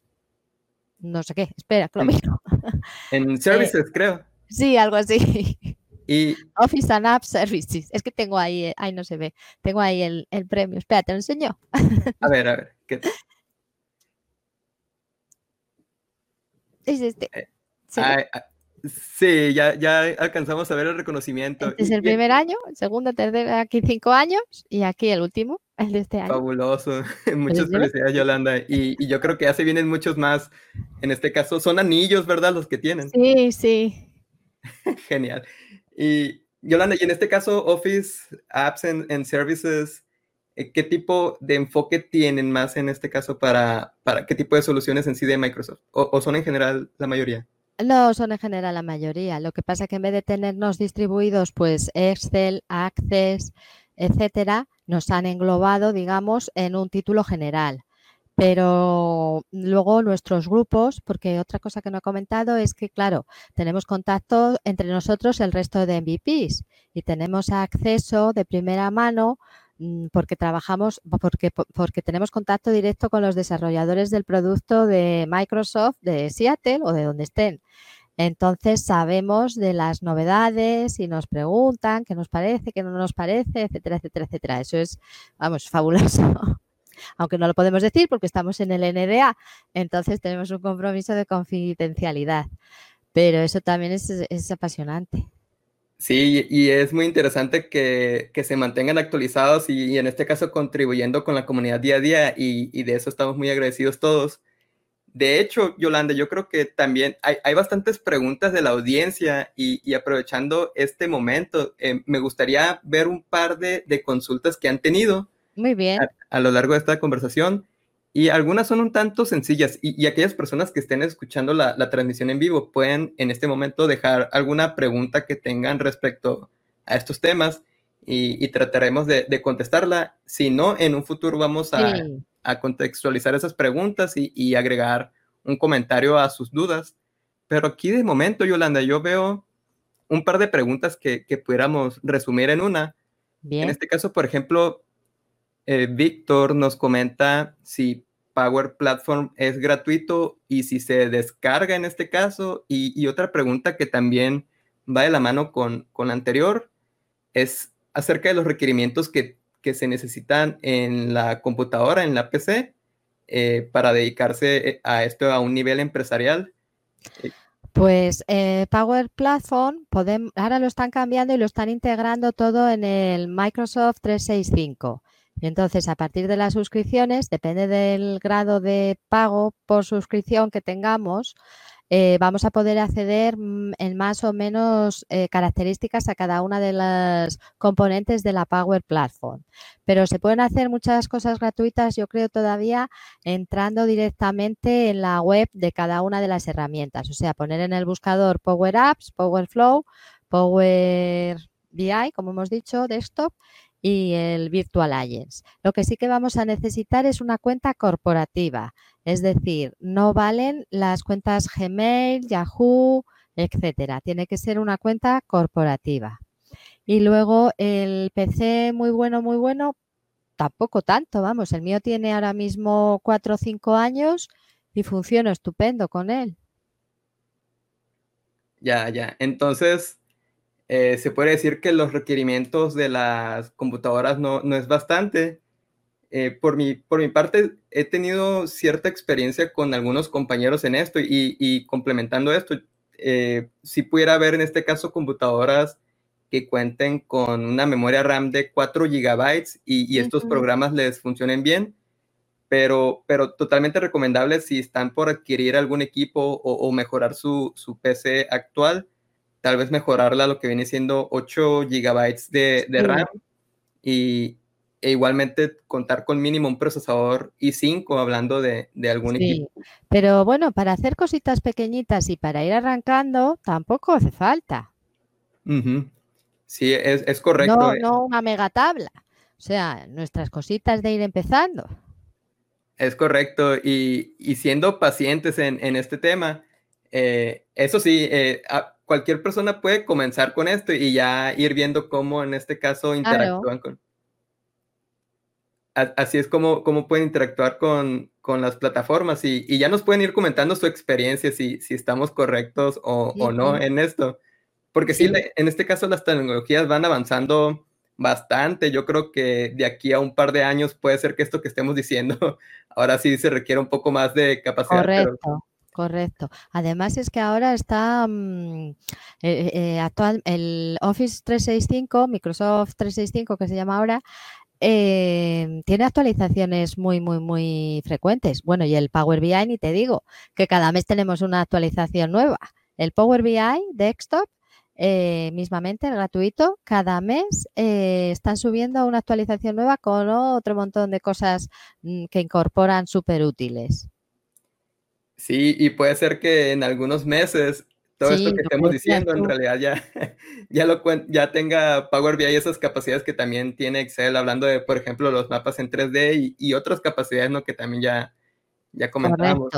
no sé qué, espera, que lo miro. En eh, Services, creo. Sí, algo así. Y... Office and Apps Services. Es que tengo ahí, eh, ahí no se ve, tengo ahí el, el premio. Espera, te lo enseño. A ver, a ver. ¿qué? Es este. Eh, Sí. ya, ya alcanzamos a ver el reconocimiento. Este es el primer año, el segundo, tercer, aquí cinco años y aquí el último, el de este año. Fabuloso. Muchas felicidades, Yolanda. Y, y, yo creo que ya se vienen muchos más. En este caso, son anillos, ¿verdad? Los que tienen. Sí, sí. Genial. Y Yolanda, y en este caso, Office, Apps and, Services, eh, ¿qué tipo de enfoque tienen más en este caso para, para qué tipo de soluciones en sí de Microsoft? o son en general la mayoría? No son en general la mayoría. Lo que pasa es que en vez de tenernos distribuidos, pues Excel, Access, etcétera, nos han englobado, digamos, en un título general. Pero luego nuestros grupos, porque otra cosa que no he comentado es que, claro, tenemos contacto entre nosotros el resto de MVPs y tenemos acceso de primera mano Mm, porque trabajamos, porque, porque tenemos contacto directo con los desarrolladores del producto de Microsoft de Seattle o de donde estén. Entonces sabemos de las novedades y nos preguntan qué nos parece, qué no nos parece, etcétera, etcétera, etcétera. Eso es, vamos, fabuloso. Aunque no lo podemos decir porque estamos en el NDA, entonces tenemos un compromiso de confidencialidad. Pero eso también es, es apasionante. Sí, y es muy interesante que, se mantengan actualizados y, en este caso contribuyendo con la comunidad día a día y, de eso estamos muy agradecidos todos. De hecho, Yolanda, yo creo que también hay, bastantes preguntas de la audiencia y, aprovechando este momento, eh, me gustaría ver un par de, consultas que han tenido. Muy bien. a lo largo de esta conversación. Y algunas son un tanto sencillas y, aquellas personas que estén escuchando la, transmisión en vivo pueden en este momento dejar alguna pregunta que tengan respecto a estos temas y, trataremos de, contestarla. Si no, en un futuro vamos a, contextualizar esas preguntas y, agregar un comentario a sus dudas. Pero aquí de momento, Yolanda, yo veo un par de preguntas que, pudiéramos resumir en una. En este caso, por ejemplo, eh, Víctor nos comenta si Power Platform es gratuito y si se descarga en este caso. Y, otra pregunta que también va de la mano con, con la anterior es acerca de los requerimientos que, se necesitan en la computadora, en la PC, eh, para dedicarse eh, a esto a un nivel empresarial. Pues Power Platform, ahora lo están cambiando y lo están integrando todo en el Microsoft 365. Y entonces, a partir de las suscripciones, depende del grado de pago por suscripción que tengamos, eh, vamos a poder acceder mm, en más o menos eh, características a cada una de las componentes de la Power Platform. Pero se pueden hacer muchas cosas gratuitas, yo creo, todavía entrando directamente en la web de cada una de las herramientas. O sea, poner en el buscador Power Apps, Power Flow, Power BI, como hemos dicho, desktop, y el Virtual Agents. Lo que sí que vamos a necesitar es una cuenta corporativa, es decir, no valen las cuentas Gmail, Yahoo, etcétera. Tiene que ser una cuenta corporativa. Y luego el PC muy bueno, muy bueno, tampoco tanto, vamos, el mío tiene ahora mismo 4 o 5 años y funciona estupendo con él. Ya, ya. Entonces, eh, se puede decir que los requerimientos de las computadoras no, no es bastante. Eh, por, mi, por mi parte, he tenido cierta experiencia con algunos compañeros en esto y, y complementando esto, eh, si pudiera haber en este caso computadoras que cuenten con una memoria RAM de 4 gigabytes y, y estos programas les funcionen bien, pero, pero totalmente recomendable si están por adquirir algún equipo o, o mejorar su, su PC actual tal vez mejorarla a lo que viene siendo 8 gigabytes de, RAM y, e igualmente contar con mínimo un procesador i5 hablando de, algún equipo. Pero bueno, para hacer cositas pequeñitas y para ir arrancando tampoco hace falta. Sí, es, correcto. No, no una mega tabla. O sea, nuestras cositas de ir empezando. Es correcto. Y, siendo pacientes en, este tema, eh, eso sí, eh, cualquier persona puede comenzar con esto y ya ir viendo cómo en este caso interactúan con así es como, como pueden interactuar con, las plataformas y, ya nos pueden ir comentando su experiencia, si, si estamos correctos o, no en esto. Porque sí. en este caso las tecnologías van avanzando bastante. Yo creo que de aquí a un par de años puede ser que esto que estemos diciendo ahora sí se requiere un poco más de capacidad. Correcto. Correcto. Además es que ahora está mm, eh, eh, actual el Office 365, Microsoft 365 que se llama ahora, eh, tiene actualizaciones muy, muy, muy frecuentes. Bueno, y el Power BI, ni te digo, que cada mes tenemos una actualización nueva. El Power BI Desktop, eh, mismamente, gratuito, cada mes eh, están subiendo una actualización nueva con otro montón de cosas mm, que incorporan súper útiles. Sí, y puede ser que en algunos meses todo esto que estemos diciendo en realidad ya, ya, lo, ya tenga Power BI esas capacidades que también tiene Excel, hablando de, por ejemplo, los mapas en 3D y, otras capacidades ¿no? que también ya, ya comentamos.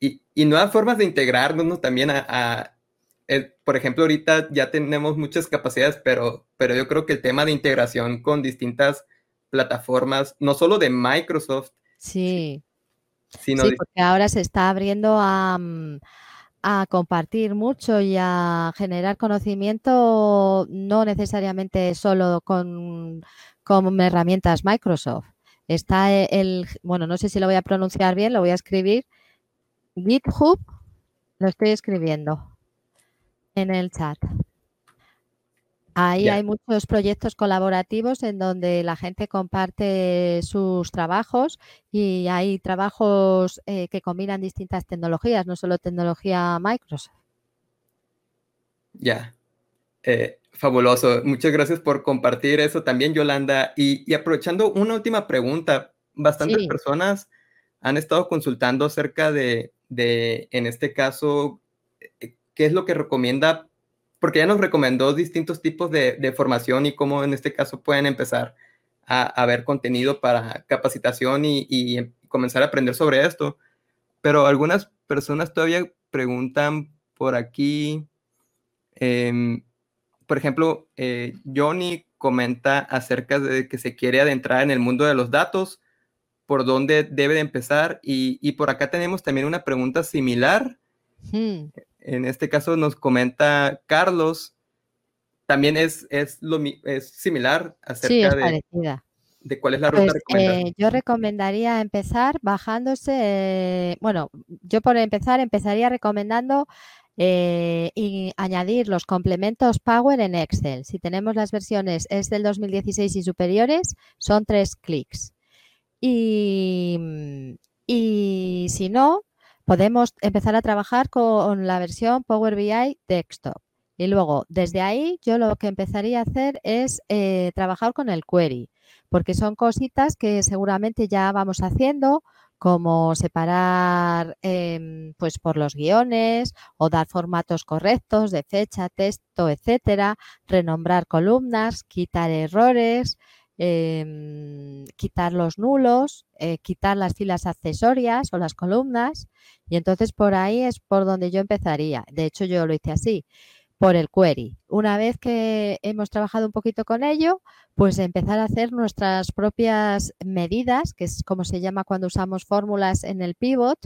Y, y, nuevas formas de integrarnos también a, por ejemplo, ahorita ya tenemos muchas capacidades, pero, pero yo creo que el tema de integración con distintas plataformas, no solo de Microsoft, sí, sino sí, porque ahora se está abriendo a... Mm, a compartir mucho y a generar conocimiento, no necesariamente solo con, con herramientas Microsoft. Está e, el, bueno, no sé si lo voy a pronunciar bien, lo voy a escribir. GitHub, lo estoy escribiendo en el chat. Ahí hay muchos proyectos colaborativos en donde la gente comparte sus trabajos y hay trabajos eh, que combinan distintas tecnologías, no solo tecnología Microsoft. Ya, eh, fabuloso. Muchas gracias por compartir eso también, Yolanda. Y, aprovechando una última pregunta, bastantes personas han estado consultando acerca de, de, en este caso, eh, qué es lo que recomienda porque ya nos recomendó distintos tipos de, formación y cómo en este caso pueden empezar a, ver contenido para capacitación y, comenzar a aprender sobre esto. Pero algunas personas todavía preguntan por aquí, em, por ejemplo, eh, Johnny comenta acerca de que se quiere adentrar en el mundo de los datos, por dónde debe de empezar. Y, por acá tenemos también una pregunta similar. Hmm. En este caso nos comenta Carlos, también es, es, lo, es similar acerca de, de, cuál es la ruta pues, eh, yo recomendaría empezar bajándose, eh, bueno, yo por empezar empezaría recomendando eh, y añadir los complementos Power en Excel. Si tenemos las versiones es del 2016 y superiores, son tres clics. Y, y si no, podemos empezar a trabajar con la versión Power BI Desktop. Y luego, desde ahí, yo lo que empezaría a hacer es eh, trabajar con el query, porque son cositas que seguramente ya vamos haciendo, como separar em, pues por los guiones o dar formatos correctos de fecha, texto, etcétera, renombrar columnas, quitar errores, Em, quitar los nulos, eh, quitar las filas accesorias o las columnas y entonces por ahí es por donde yo empezaría. De hecho yo lo hice así, por el query. Una vez que hemos trabajado un poquito con ello, pues empezar a hacer nuestras propias medidas, que es como se llama cuando usamos fórmulas en el pivot.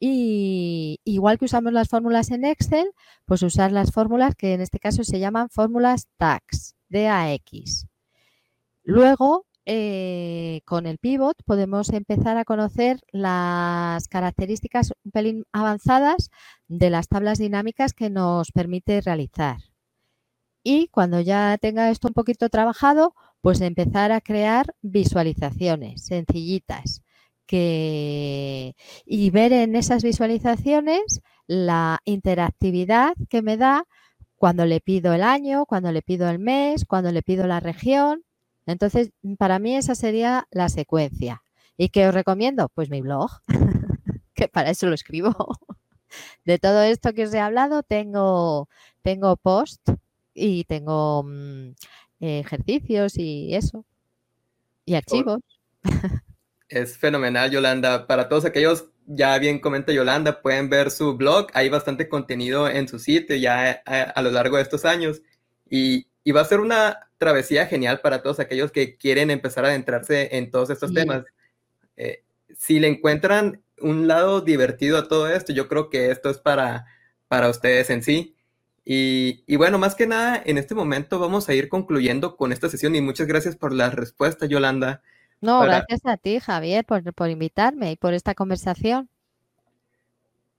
Y igual que usamos las fórmulas en Excel, pues usar las fórmulas que en este caso se llaman fórmulas DAX, DAX. Luego, eh, con el pivot podemos empezar a conocer las características un pelín avanzadas de las tablas dinámicas que nos permite realizar. Y cuando ya tenga esto un poquito trabajado, pues empezar a crear visualizaciones sencillitas que, y ver en esas visualizaciones la interactividad que me da cuando le pido el año, cuando le pido el mes, cuando le pido la región Entonces, para mí esa sería la secuencia. ¿Y qué os recomiendo? Pues mi blog, que para eso lo escribo. De todo esto que os he hablado, tengo, tengo post y tengo mm, ejercicios y eso, y archivos. Es fenomenal, Yolanda. Para todos aquellos, ya bien comenta Yolanda, pueden ver su blog. Hay bastante contenido en su sitio ya a, lo largo de estos años. Y, va a ser una travesía genial para todos aquellos que quieren empezar a adentrarse en todos estos temas. Eh, si le encuentran un lado divertido a todo esto, yo creo que esto es para, para ustedes en sí. Y, y, bueno, más que nada, en este momento vamos a ir concluyendo con esta sesión y muchas gracias por la respuesta, Yolanda. No, gracias a ti, Javier, por, invitarme y por esta conversación.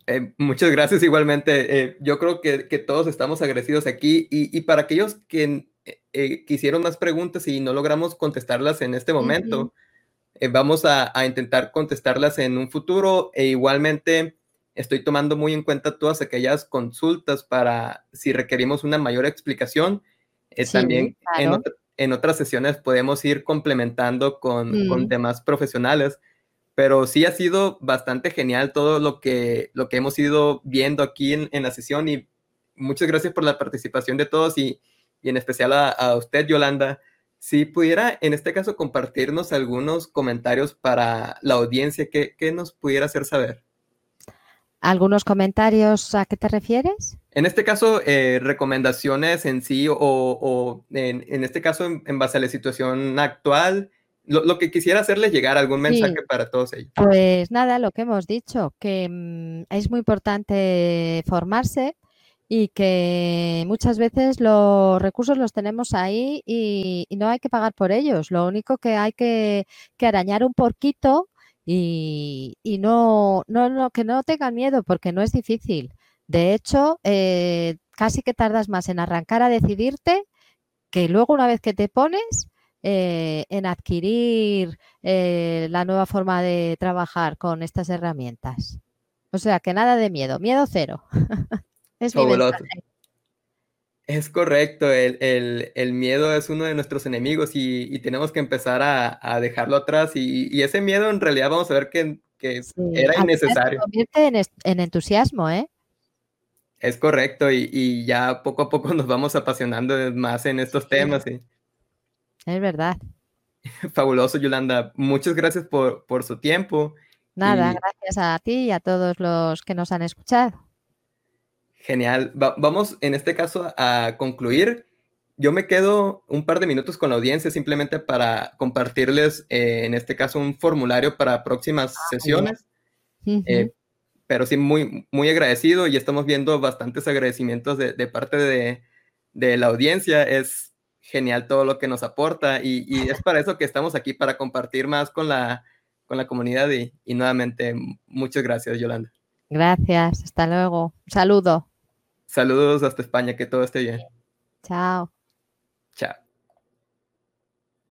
Eh, muchas gracias igualmente. Eh, yo creo que, todos estamos agradecidos aquí y, para aquellos que eh, quisieron más preguntas y no logramos contestarlas en este momento, vamos a, a, intentar contestarlas en un futuro e igualmente estoy tomando muy en cuenta todas aquellas consultas para si requerimos una mayor explicación. también en, en otras sesiones podemos ir complementando con, con, mm. demás profesionales, pero sí ha sido bastante genial todo lo que, lo que hemos ido viendo aquí en, en la sesión y muchas gracias por la participación de todos y, y en especial a, a, usted, Yolanda. Si pudiera, en este caso, compartirnos algunos comentarios para la audiencia, ¿qué, qué nos pudiera hacer saber? ¿Algunos comentarios a qué te refieres? En este caso, eh, recomendaciones en sí o, en, este caso en, base a la situación actual, lo, que quisiera hacerles llegar, algún mensaje para todos ellos. Pues nada, lo que hemos dicho, que mm, es muy importante formarse y que muchas veces los recursos los tenemos ahí y, no hay que pagar por ellos. Lo único que hay que, que arañar un poquito y, no, no, que no tengan miedo porque no es difícil. De hecho, eh, casi que tardas más en arrancar a decidirte que luego una vez que te pones eh, en adquirir eh, la nueva forma de trabajar con estas herramientas. O sea, que nada de miedo, miedo cero. es mi es correcto, el, miedo es uno de nuestros enemigos y, tenemos que empezar a, dejarlo atrás y, ese miedo en realidad vamos a ver que, era innecesario. Se convierte en, entusiasmo, ¿eh? Es correcto y, ya poco a poco nos vamos apasionando más en estos temas. Es verdad. Fabuloso, Yolanda. Muchas gracias por, por su tiempo. Nada, gracias a ti y a todos los que nos han escuchado. Genial. vamos en este caso a concluir. Yo me quedo un par de minutos con la audiencia simplemente para compartirles, eh, en este caso, un formulario para próximas ah, sesiones. Eh, pero sí, muy, muy agradecido y estamos viendo bastantes agradecimientos de, parte de, la audiencia. Es genial todo lo que nos aporta y, es para eso que estamos aquí, para compartir más con la, con la comunidad y, y nuevamente, muchas gracias, Yolanda. Gracias, hasta luego. Un saludo. Saludos hasta España, que todo esté bien. Chao.